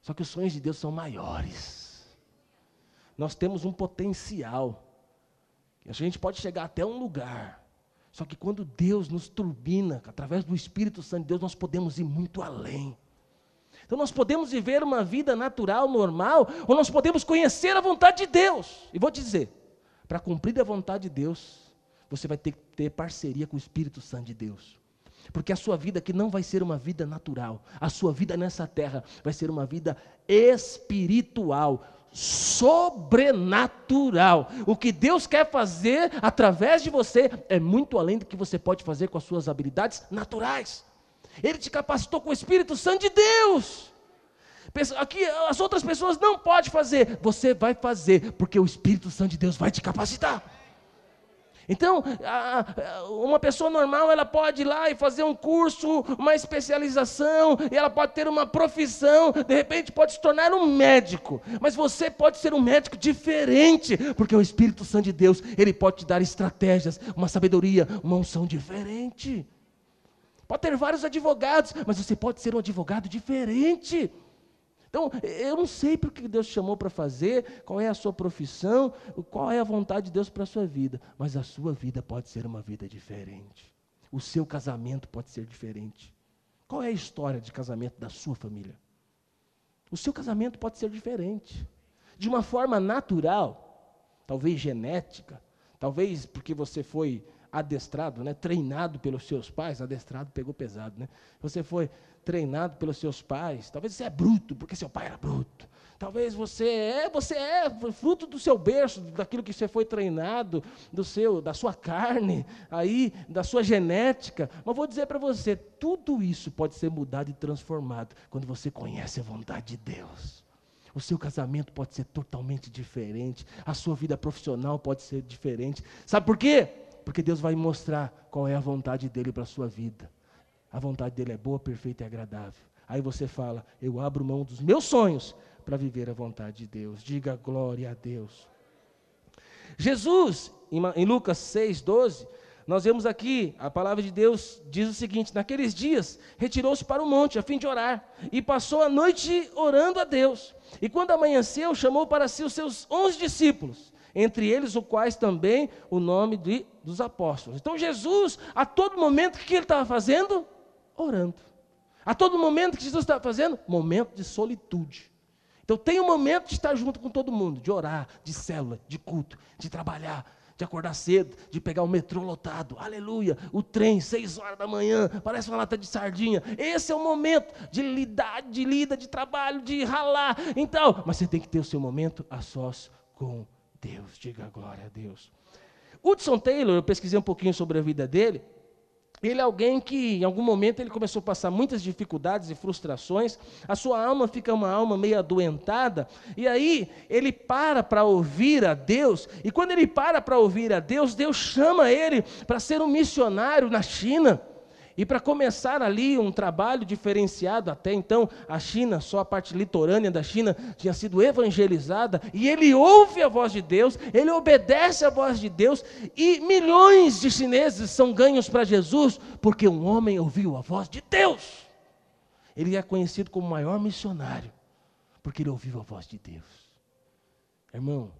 Só que os sonhos de Deus são maiores. Nós temos um potencial. A gente pode chegar até um lugar. Só que quando Deus nos turbina, através do Espírito Santo de Deus, nós podemos ir muito além. Então nós podemos viver uma vida natural, normal, ou nós podemos conhecer a vontade de Deus. E vou te dizer, para cumprir a vontade de Deus, você vai ter que ter parceria com o Espírito Santo de Deus. Porque a sua vida aqui não vai ser uma vida natural. A sua vida nessa terra vai ser uma vida espiritual sobrenatural. O que Deus quer fazer através de você é muito além do que você pode fazer com as suas habilidades naturais. Ele te capacitou com o Espírito Santo de Deus. Aqui as outras pessoas não podem fazer, você vai fazer, porque o Espírito Santo de Deus vai te capacitar. Então, uma pessoa normal, ela pode ir lá e fazer um curso, uma especialização, e ela pode ter uma profissão, de repente pode se tornar um médico. Mas você pode ser um médico diferente, porque o Espírito Santo de Deus, ele pode te dar estratégias, uma sabedoria, uma unção diferente. Pode ter vários advogados, mas você pode ser um advogado diferente. Então, eu não sei para que Deus chamou para fazer, qual é a sua profissão, qual é a vontade de Deus para a sua vida, mas a sua vida pode ser uma vida diferente. O seu casamento pode ser diferente. Qual é a história de casamento da sua família? O seu casamento pode ser diferente. De uma forma natural, talvez genética, talvez porque você foi adestrado, né, treinado pelos seus pais, adestrado pegou pesado, né? Você foi treinado pelos seus pais. Talvez você é bruto, porque seu pai era bruto. Talvez você é, você é fruto do seu berço, daquilo que você foi treinado, do seu, da sua carne, aí, da sua genética. Mas vou dizer para você, tudo isso pode ser mudado e transformado quando você conhece a vontade de Deus. O seu casamento pode ser totalmente diferente, a sua vida profissional pode ser diferente. Sabe por quê? Porque Deus vai mostrar qual é a vontade dele para a sua vida. A vontade dele é boa, perfeita e agradável. Aí você fala: Eu abro mão dos meus sonhos para viver a vontade de Deus. Diga glória a Deus. Jesus, em Lucas 6, 12, nós vemos aqui, a palavra de Deus diz o seguinte: Naqueles dias, retirou-se para o monte a fim de orar, e passou a noite orando a Deus. E quando amanheceu, chamou para si os seus onze discípulos entre eles o quais também o nome de, dos apóstolos. Então Jesus, a todo momento, o que ele estava fazendo? Orando. A todo momento que Jesus estava fazendo? Momento de solitude. Então tem um momento de estar junto com todo mundo, de orar, de célula, de culto, de trabalhar, de acordar cedo, de pegar o metrô lotado, aleluia, o trem, seis horas da manhã, parece uma lata de sardinha. Esse é o momento de lidar, de lida, de trabalho, de ralar. Então, mas você tem que ter o seu momento a sós com Deus, diga glória a Deus. Hudson Taylor, eu pesquisei um pouquinho sobre a vida dele. Ele é alguém que, em algum momento, ele começou a passar muitas dificuldades e frustrações. A sua alma fica uma alma meio adoentada. E aí, ele para para ouvir a Deus. E quando ele para para ouvir a Deus, Deus chama ele para ser um missionário na China. E para começar ali um trabalho diferenciado, até então a China, só a parte litorânea da China, tinha sido evangelizada, e ele ouve a voz de Deus, ele obedece à voz de Deus, e milhões de chineses são ganhos para Jesus, porque um homem ouviu a voz de Deus. Ele é conhecido como o maior missionário, porque ele ouviu a voz de Deus. Irmão,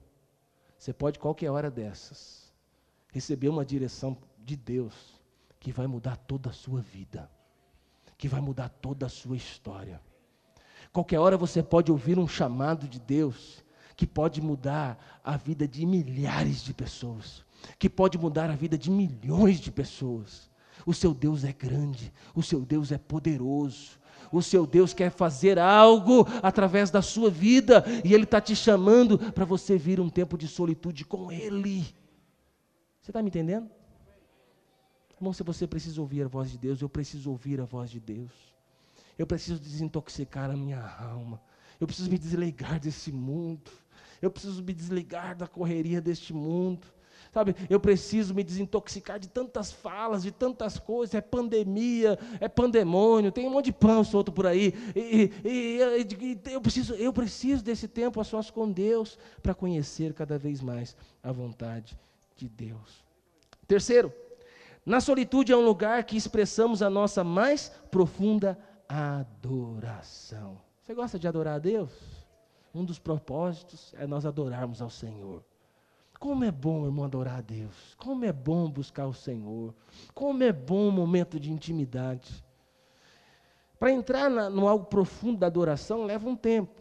você pode qualquer hora dessas receber uma direção de Deus que vai mudar toda a sua vida, que vai mudar toda a sua história. Qualquer hora você pode ouvir um chamado de Deus que pode mudar a vida de milhares de pessoas, que pode mudar a vida de milhões de pessoas. O seu Deus é grande, o seu Deus é poderoso, o seu Deus quer fazer algo através da sua vida e Ele está te chamando para você vir um tempo de solitude com Ele. Você está me entendendo? Irmão, se você precisa ouvir a voz de Deus, eu preciso ouvir a voz de Deus. Eu preciso desintoxicar a minha alma. Eu preciso me desligar desse mundo. Eu preciso me desligar da correria deste mundo. Sabe, eu preciso me desintoxicar de tantas falas, de tantas coisas. É pandemia, é pandemônio, tem um monte de pão solto por aí. E, e, e, eu, preciso, eu preciso desse tempo a sós com Deus para conhecer cada vez mais a vontade de Deus. Terceiro, na solitude é um lugar que expressamos a nossa mais profunda adoração. Você gosta de adorar a Deus? Um dos propósitos é nós adorarmos ao Senhor. Como é bom, irmão, adorar a Deus. Como é bom buscar o Senhor. Como é bom o momento de intimidade. Para entrar na, no algo profundo da adoração leva um tempo.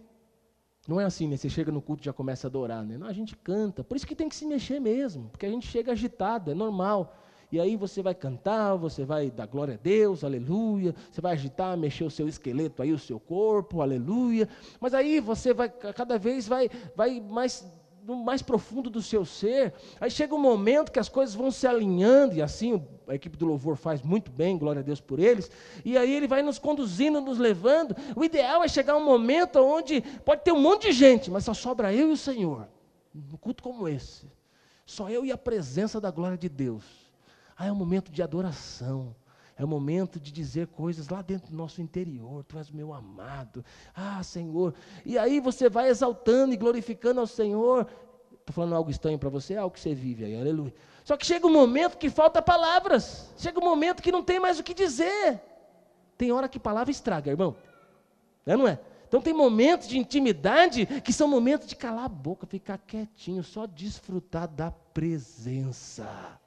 Não é assim, né? Você chega no culto e já começa a adorar, né? Não, a gente canta. Por isso que tem que se mexer mesmo, porque a gente chega agitado, é normal. E aí você vai cantar, você vai dar glória a Deus, aleluia. Você vai agitar, mexer o seu esqueleto aí, o seu corpo, aleluia. Mas aí você vai, cada vez vai, vai mais no mais profundo do seu ser. Aí chega um momento que as coisas vão se alinhando, e assim a equipe do louvor faz muito bem, glória a Deus por eles. E aí ele vai nos conduzindo, nos levando. O ideal é chegar um momento onde pode ter um monte de gente, mas só sobra eu e o Senhor. Num culto como esse. Só eu e a presença da glória de Deus. Ah, é um momento de adoração. É o momento de dizer coisas lá dentro do nosso interior. Tu és meu amado. Ah, Senhor. E aí você vai exaltando e glorificando ao Senhor. Estou falando algo estranho para você, é algo que você vive aí, aleluia. Só que chega um momento que falta palavras. Chega um momento que não tem mais o que dizer. Tem hora que palavra estraga, irmão. É, não é? Então tem momentos de intimidade que são momentos de calar a boca, ficar quietinho, só desfrutar da presença.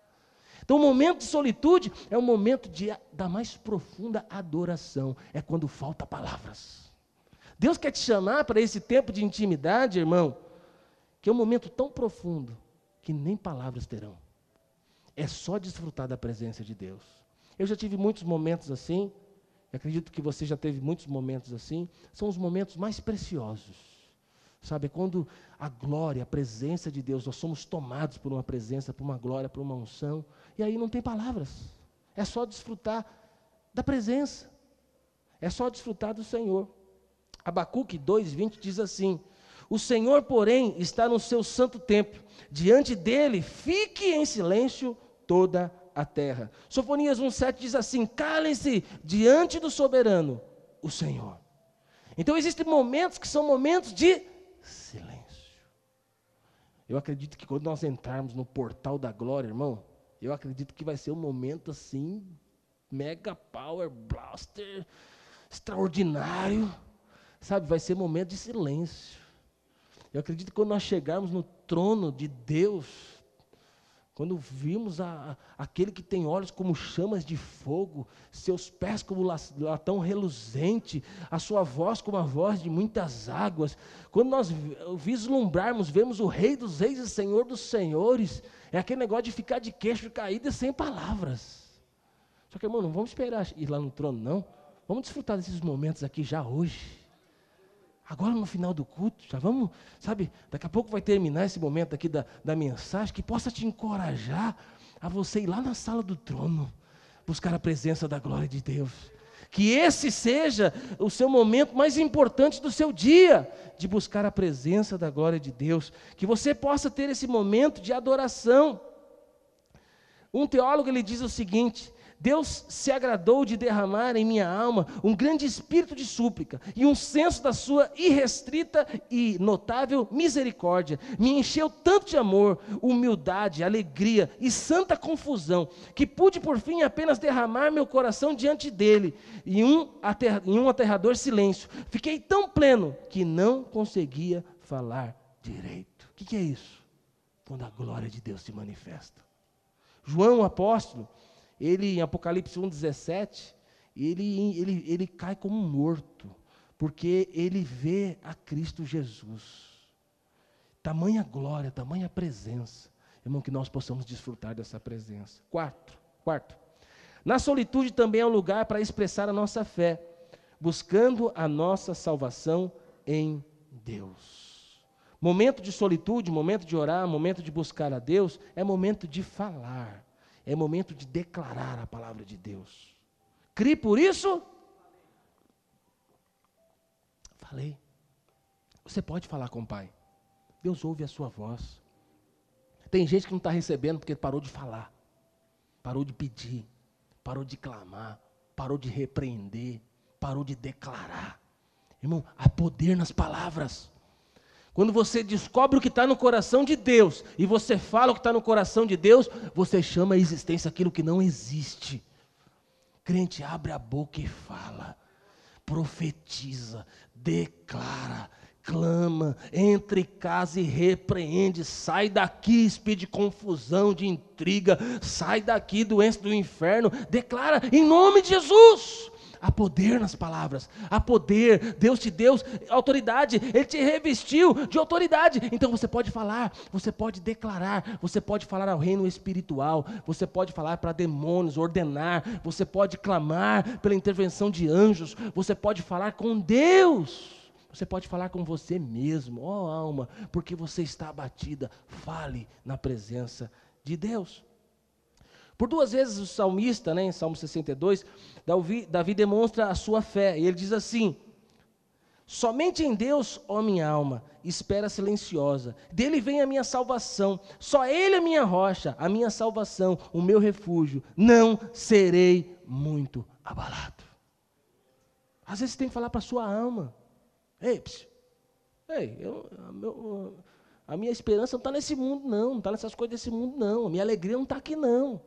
Então o momento de solitude é o momento de, da mais profunda adoração. É quando falta palavras. Deus quer te chamar para esse tempo de intimidade, irmão, que é um momento tão profundo que nem palavras terão. É só desfrutar da presença de Deus. Eu já tive muitos momentos assim, acredito que você já teve muitos momentos assim, são os momentos mais preciosos. Sabe, quando a glória, a presença de Deus, nós somos tomados por uma presença, por uma glória, por uma unção, e aí não tem palavras. É só desfrutar da presença. É só desfrutar do Senhor. Abacuque 2:20 diz assim: O Senhor, porém, está no seu santo templo. Diante dele fique em silêncio toda a terra. Sofonias 1,7 diz assim: calem-se diante do soberano, o Senhor. Então existem momentos que são momentos de silêncio. Eu acredito que quando nós entrarmos no portal da glória, irmão, eu acredito que vai ser um momento assim, mega power blaster, extraordinário. Sabe, vai ser momento de silêncio. Eu acredito que quando nós chegarmos no trono de Deus, quando vimos a, a, aquele que tem olhos como chamas de fogo, seus pés como latão reluzente, a sua voz como a voz de muitas águas, quando nós vislumbrarmos, vemos o Rei dos Reis e Senhor dos Senhores, é aquele negócio de ficar de queixo caído e sem palavras. Só que, irmão, não vamos esperar ir lá no trono, não. Vamos desfrutar desses momentos aqui já hoje. Agora no final do culto, já vamos, sabe, daqui a pouco vai terminar esse momento aqui da, da mensagem, que possa te encorajar a você ir lá na sala do trono, buscar a presença da glória de Deus. Que esse seja o seu momento mais importante do seu dia, de buscar a presença da glória de Deus. Que você possa ter esse momento de adoração. Um teólogo ele diz o seguinte: Deus se agradou de derramar em minha alma um grande espírito de súplica e um senso da sua irrestrita e notável misericórdia. Me encheu tanto de amor, humildade, alegria e santa confusão, que pude por fim apenas derramar meu coração diante dele em um, em um aterrador silêncio. Fiquei tão pleno que não conseguia falar direito. O que, que é isso? Quando a glória de Deus se manifesta. João, o apóstolo, ele em Apocalipse 1,17, ele, ele, ele cai como morto, porque ele vê a Cristo Jesus. Tamanha glória, tamanha presença. Irmão, que nós possamos desfrutar dessa presença. Quarto, quarto. Na solitude também é um lugar para expressar a nossa fé, buscando a nossa salvação em Deus. Momento de solitude, momento de orar, momento de buscar a Deus, é momento de falar. É momento de declarar a palavra de Deus. Crie por isso? Falei. Você pode falar com o Pai. Deus ouve a sua voz. Tem gente que não está recebendo porque parou de falar, parou de pedir, parou de clamar, parou de repreender, parou de declarar. Irmão, há poder nas palavras. Quando você descobre o que está no coração de Deus e você fala o que está no coração de Deus, você chama a existência aquilo que não existe. Crente, abre a boca e fala, profetiza, declara, clama, entre casa e repreende, sai daqui, espírito de confusão, de intriga, sai daqui, doença do inferno, declara em nome de Jesus. Há poder nas palavras, há poder. Deus te deu autoridade, Ele te revestiu de autoridade. Então você pode falar, você pode declarar, você pode falar ao reino espiritual, você pode falar para demônios, ordenar, você pode clamar pela intervenção de anjos, você pode falar com Deus. Você pode falar com você mesmo, ó oh, alma, porque você está abatida. Fale na presença de Deus. Por duas vezes o salmista, né, em Salmo 62, Davi, Davi demonstra a sua fé. E ele diz assim: Somente em Deus, ó minha alma, espera silenciosa. Dele vem a minha salvação. Só Ele é a minha rocha, a minha salvação, o meu refúgio. Não serei muito abalado. Às vezes você tem que falar para a sua alma. Ei, psiu, ei eu, meu, A minha esperança não está nesse mundo, não. Não está nessas coisas desse mundo, não. A minha alegria não está aqui, não.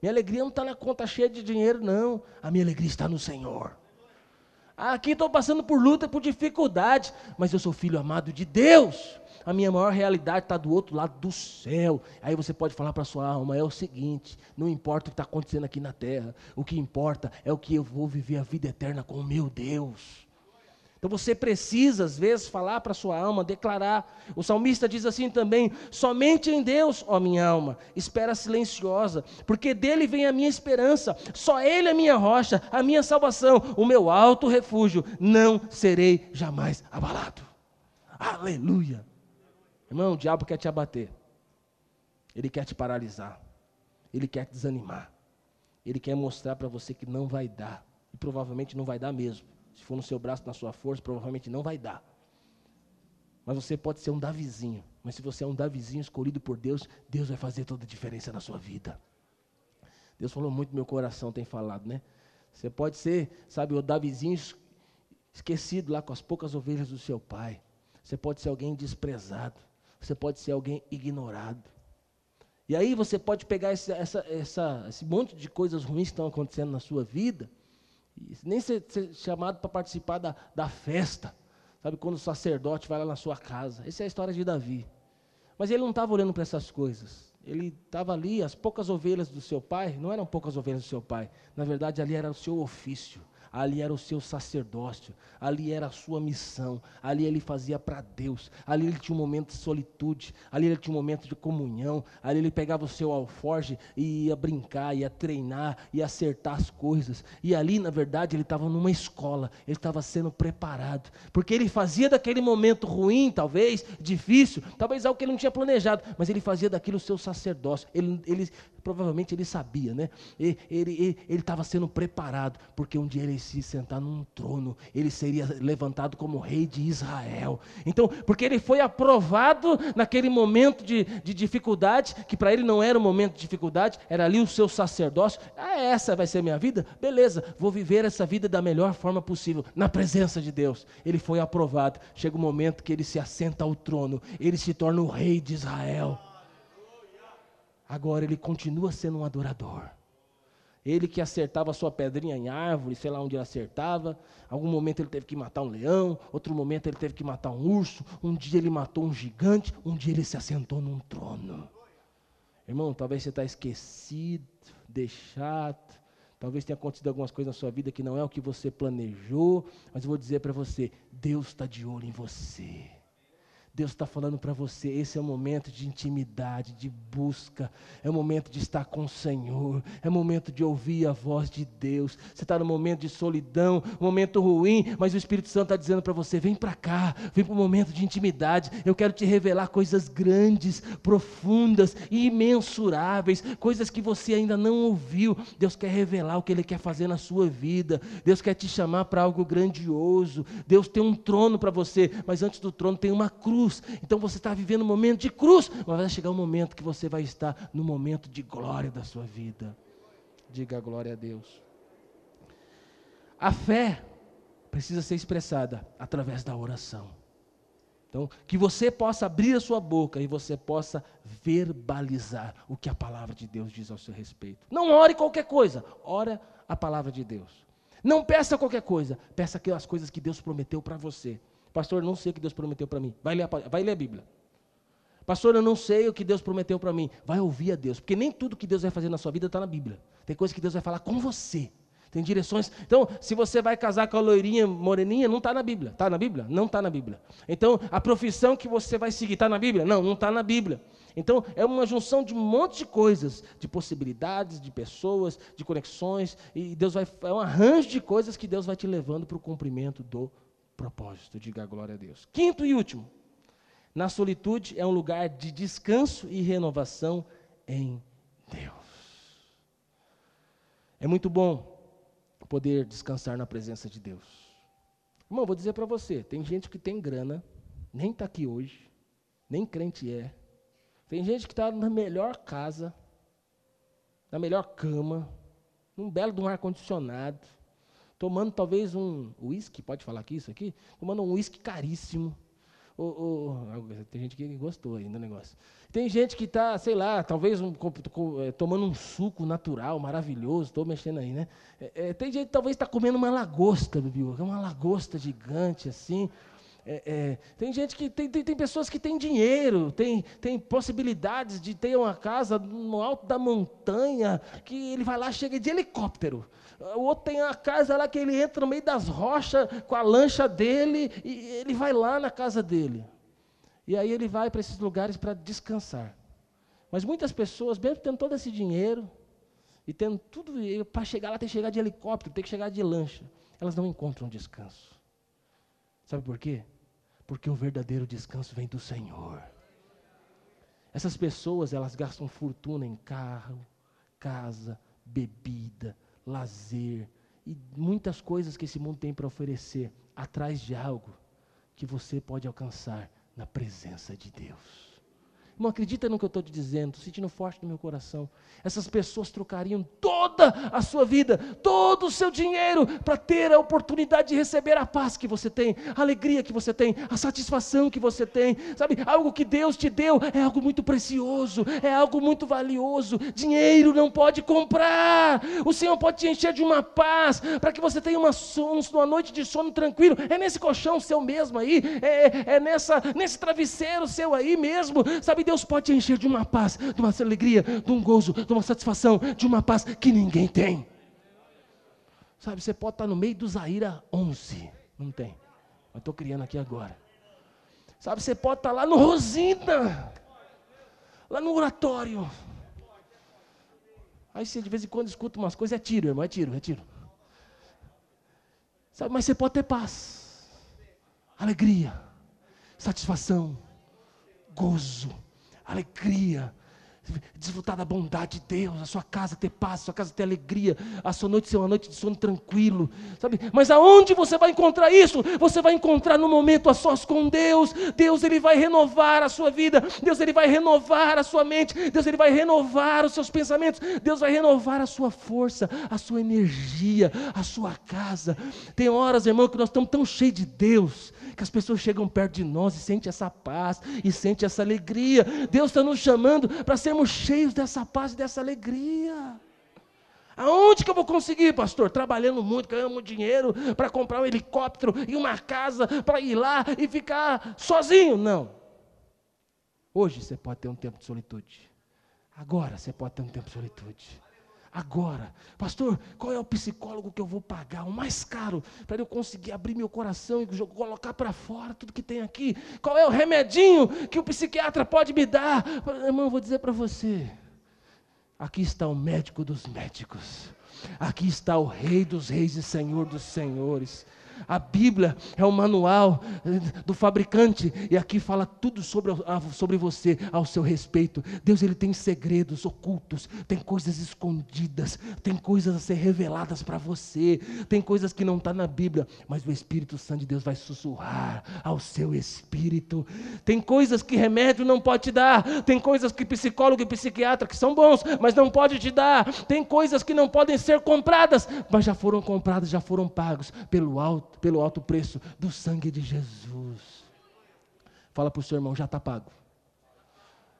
Minha alegria não está na conta cheia de dinheiro, não. A minha alegria está no Senhor. Aqui estou passando por luta, por dificuldade, mas eu sou filho amado de Deus. A minha maior realidade está do outro lado do céu. Aí você pode falar para sua alma: é o seguinte, não importa o que está acontecendo aqui na terra, o que importa é o que eu vou viver a vida eterna com o meu Deus. Então você precisa, às vezes, falar para sua alma, declarar. O salmista diz assim também: somente em Deus, ó minha alma, espera silenciosa, porque dele vem a minha esperança, só Ele é a minha rocha, a minha salvação, o meu alto refúgio, não serei jamais abalado. Aleluia. Irmão, o diabo quer te abater, ele quer te paralisar, ele quer te desanimar, ele quer mostrar para você que não vai dar, e provavelmente não vai dar mesmo. Se for no seu braço, na sua força, provavelmente não vai dar. Mas você pode ser um Davizinho. Mas se você é um Davizinho escolhido por Deus, Deus vai fazer toda a diferença na sua vida. Deus falou muito meu coração, tem falado, né? Você pode ser, sabe, o Davizinho esquecido lá com as poucas ovelhas do seu pai. Você pode ser alguém desprezado. Você pode ser alguém ignorado. E aí você pode pegar esse, essa, essa, esse monte de coisas ruins que estão acontecendo na sua vida nem ser, ser chamado para participar da, da festa. Sabe, quando o sacerdote vai lá na sua casa. Essa é a história de Davi. Mas ele não estava olhando para essas coisas. Ele estava ali, as poucas ovelhas do seu pai, não eram poucas ovelhas do seu pai. Na verdade, ali era o seu ofício ali era o seu sacerdócio, ali era a sua missão, ali ele fazia para Deus, ali ele tinha um momento de solitude, ali ele tinha um momento de comunhão, ali ele pegava o seu alforge e ia brincar, ia treinar, ia acertar as coisas, e ali na verdade ele estava numa escola, ele estava sendo preparado, porque ele fazia daquele momento ruim, talvez, difícil, talvez algo que ele não tinha planejado, mas ele fazia daquilo o seu sacerdócio, ele, ele provavelmente ele sabia, né? Ele estava sendo preparado, porque um dia ele se sentar num trono, ele seria levantado como rei de Israel. Então, porque ele foi aprovado naquele momento de, de dificuldade, que para ele não era um momento de dificuldade, era ali o seu sacerdócio. Ah, essa vai ser minha vida? Beleza, vou viver essa vida da melhor forma possível, na presença de Deus. Ele foi aprovado. Chega o momento que ele se assenta ao trono, ele se torna o rei de Israel. Agora ele continua sendo um adorador. Ele que acertava sua pedrinha em árvore, sei lá onde ele acertava. Algum momento ele teve que matar um leão, outro momento ele teve que matar um urso. Um dia ele matou um gigante, um dia ele se assentou num trono. Irmão, talvez você está esquecido, deixado. Talvez tenha acontecido algumas coisas na sua vida que não é o que você planejou, mas eu vou dizer para você: Deus está de olho em você. Deus está falando para você: esse é o momento de intimidade, de busca, é o momento de estar com o Senhor, é o momento de ouvir a voz de Deus. Você está no momento de solidão, momento ruim, mas o Espírito Santo está dizendo para você: vem para cá, vem para o momento de intimidade. Eu quero te revelar coisas grandes, profundas imensuráveis, coisas que você ainda não ouviu. Deus quer revelar o que Ele quer fazer na sua vida. Deus quer te chamar para algo grandioso. Deus tem um trono para você, mas antes do trono tem uma cruz cruz. Então você está vivendo um momento de cruz, mas vai chegar um momento que você vai estar no momento de glória da sua vida. Diga glória a Deus. A fé precisa ser expressada através da oração. Então, que você possa abrir a sua boca e você possa verbalizar o que a palavra de Deus diz ao seu respeito. Não ore qualquer coisa, ora a palavra de Deus. Não peça qualquer coisa, peça aquelas coisas que Deus prometeu para você. Pastor, não sei o que Deus prometeu para mim. Vai ler, a, vai ler a Bíblia. Pastor, eu não sei o que Deus prometeu para mim. Vai ouvir a Deus, porque nem tudo que Deus vai fazer na sua vida está na Bíblia. Tem coisa que Deus vai falar com você. Tem direções. Então, se você vai casar com a loirinha moreninha, não está na Bíblia. Está na Bíblia? Não está na Bíblia. Então, a profissão que você vai seguir está na Bíblia? Não, não está na Bíblia. Então, é uma junção de um monte de coisas, de possibilidades, de pessoas, de conexões, e Deus vai. É um arranjo de coisas que Deus vai te levando para o cumprimento do propósito. Diga glória a Deus. Quinto e último. Na solitude é um lugar de descanso e renovação em Deus. É muito bom poder descansar na presença de Deus. Irmão, vou dizer para você: tem gente que tem grana, nem está aqui hoje, nem crente é. Tem gente que está na melhor casa, na melhor cama, num belo de um ar-condicionado, tomando talvez um uísque, pode falar aqui isso aqui? Tomando um uísque caríssimo, tem gente que gostou ainda do negócio. Tem gente que está, sei lá, talvez um, é, tomando um suco natural, maravilhoso, estou mexendo aí, né? É, é, tem gente que talvez está comendo uma lagosta, viu? Uma lagosta gigante, assim. É, é, tem gente que tem, tem, tem, pessoas que têm dinheiro, tem, tem possibilidades de ter uma casa no alto da montanha, que ele vai lá, chega de helicóptero. O outro tem a casa lá que ele entra no meio das rochas com a lancha dele e ele vai lá na casa dele. E aí ele vai para esses lugares para descansar. Mas muitas pessoas, mesmo tendo todo esse dinheiro, e tendo tudo, para chegar lá tem que chegar de helicóptero, tem que chegar de lancha, elas não encontram descanso. Sabe por quê? Porque o verdadeiro descanso vem do Senhor. Essas pessoas, elas gastam fortuna em carro, casa, bebida, lazer e muitas coisas que esse mundo tem para oferecer, atrás de algo que você pode alcançar na presença de Deus. Não acredita no que eu estou te dizendo, sentindo forte no meu coração. Essas pessoas trocariam toda a sua vida, todo o seu dinheiro, para ter a oportunidade de receber a paz que você tem, a alegria que você tem, a satisfação que você tem. Sabe, algo que Deus te deu é algo muito precioso, é algo muito valioso. Dinheiro não pode comprar. O Senhor pode te encher de uma paz, para que você tenha uma, uma noite de sono tranquilo. É nesse colchão seu mesmo aí, é, é nessa, nesse travesseiro seu aí mesmo, sabe? Deus pode te encher de uma paz, de uma alegria, de um gozo, de uma satisfação, de uma paz que ninguém tem. Sabe, você pode estar no meio do Zaira 11, não tem. Eu estou criando aqui agora. Sabe, você pode estar lá no Rosina, lá no oratório. Aí você de vez em quando escuta umas coisas, é tiro, irmão, é tiro, é tiro. Sabe, mas você pode ter paz, alegria, satisfação, gozo alegria, desfrutar da bondade de Deus, a sua casa ter paz, a sua casa ter alegria, a sua noite ser uma noite de sono tranquilo, sabe? Mas aonde você vai encontrar isso? Você vai encontrar no momento a sós com Deus. Deus ele vai renovar a sua vida. Deus ele vai renovar a sua mente. Deus ele vai renovar os seus pensamentos. Deus vai renovar a sua força, a sua energia, a sua casa. Tem horas, irmão, que nós estamos tão cheios de Deus que as pessoas chegam perto de nós e sentem essa paz e sentem essa alegria. Deus está nos chamando para sermos cheios dessa paz e dessa alegria. Aonde que eu vou conseguir, pastor? Trabalhando muito, ganhando dinheiro para comprar um helicóptero e uma casa para ir lá e ficar sozinho? Não. Hoje você pode ter um tempo de solitude. Agora você pode ter um tempo de solitude agora. Pastor, qual é o psicólogo que eu vou pagar? O mais caro, para eu conseguir abrir meu coração e colocar para fora tudo que tem aqui. Qual é o remedinho que o psiquiatra pode me dar? Irmão, eu vou dizer para você. Aqui está o médico dos médicos. Aqui está o Rei dos Reis e Senhor dos Senhores. A Bíblia é o manual eh, do fabricante e aqui fala tudo sobre, sobre você, ao seu respeito. Deus ele tem segredos ocultos, tem coisas escondidas, tem coisas a ser reveladas para você, tem coisas que não está na Bíblia, mas o Espírito Santo de Deus vai sussurrar ao seu espírito. Tem coisas que remédio não pode te dar, tem coisas que psicólogo e psiquiatra que são bons, mas não pode te dar. Tem coisas que não podem ser compradas, mas já foram compradas, já foram pagos pelo alto pelo alto preço do sangue de Jesus. Fala para o seu irmão, já está pago.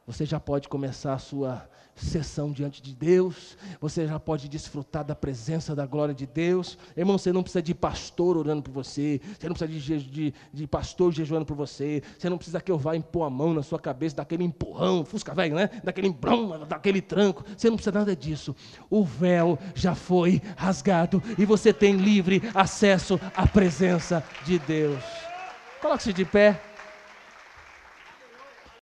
Você já pode começar a sua sessão diante de Deus, você já pode desfrutar da presença da glória de Deus. Irmão, você não precisa de pastor orando por você, você não precisa de, de, de pastor jejuando por você, você não precisa que eu vá impor a mão na sua cabeça, daquele empurrão, fusca velho, né? Daquele embrão, daquele tranco. Você não precisa nada disso. O véu já foi rasgado e você tem livre acesso à presença de Deus. Coloque-se de pé.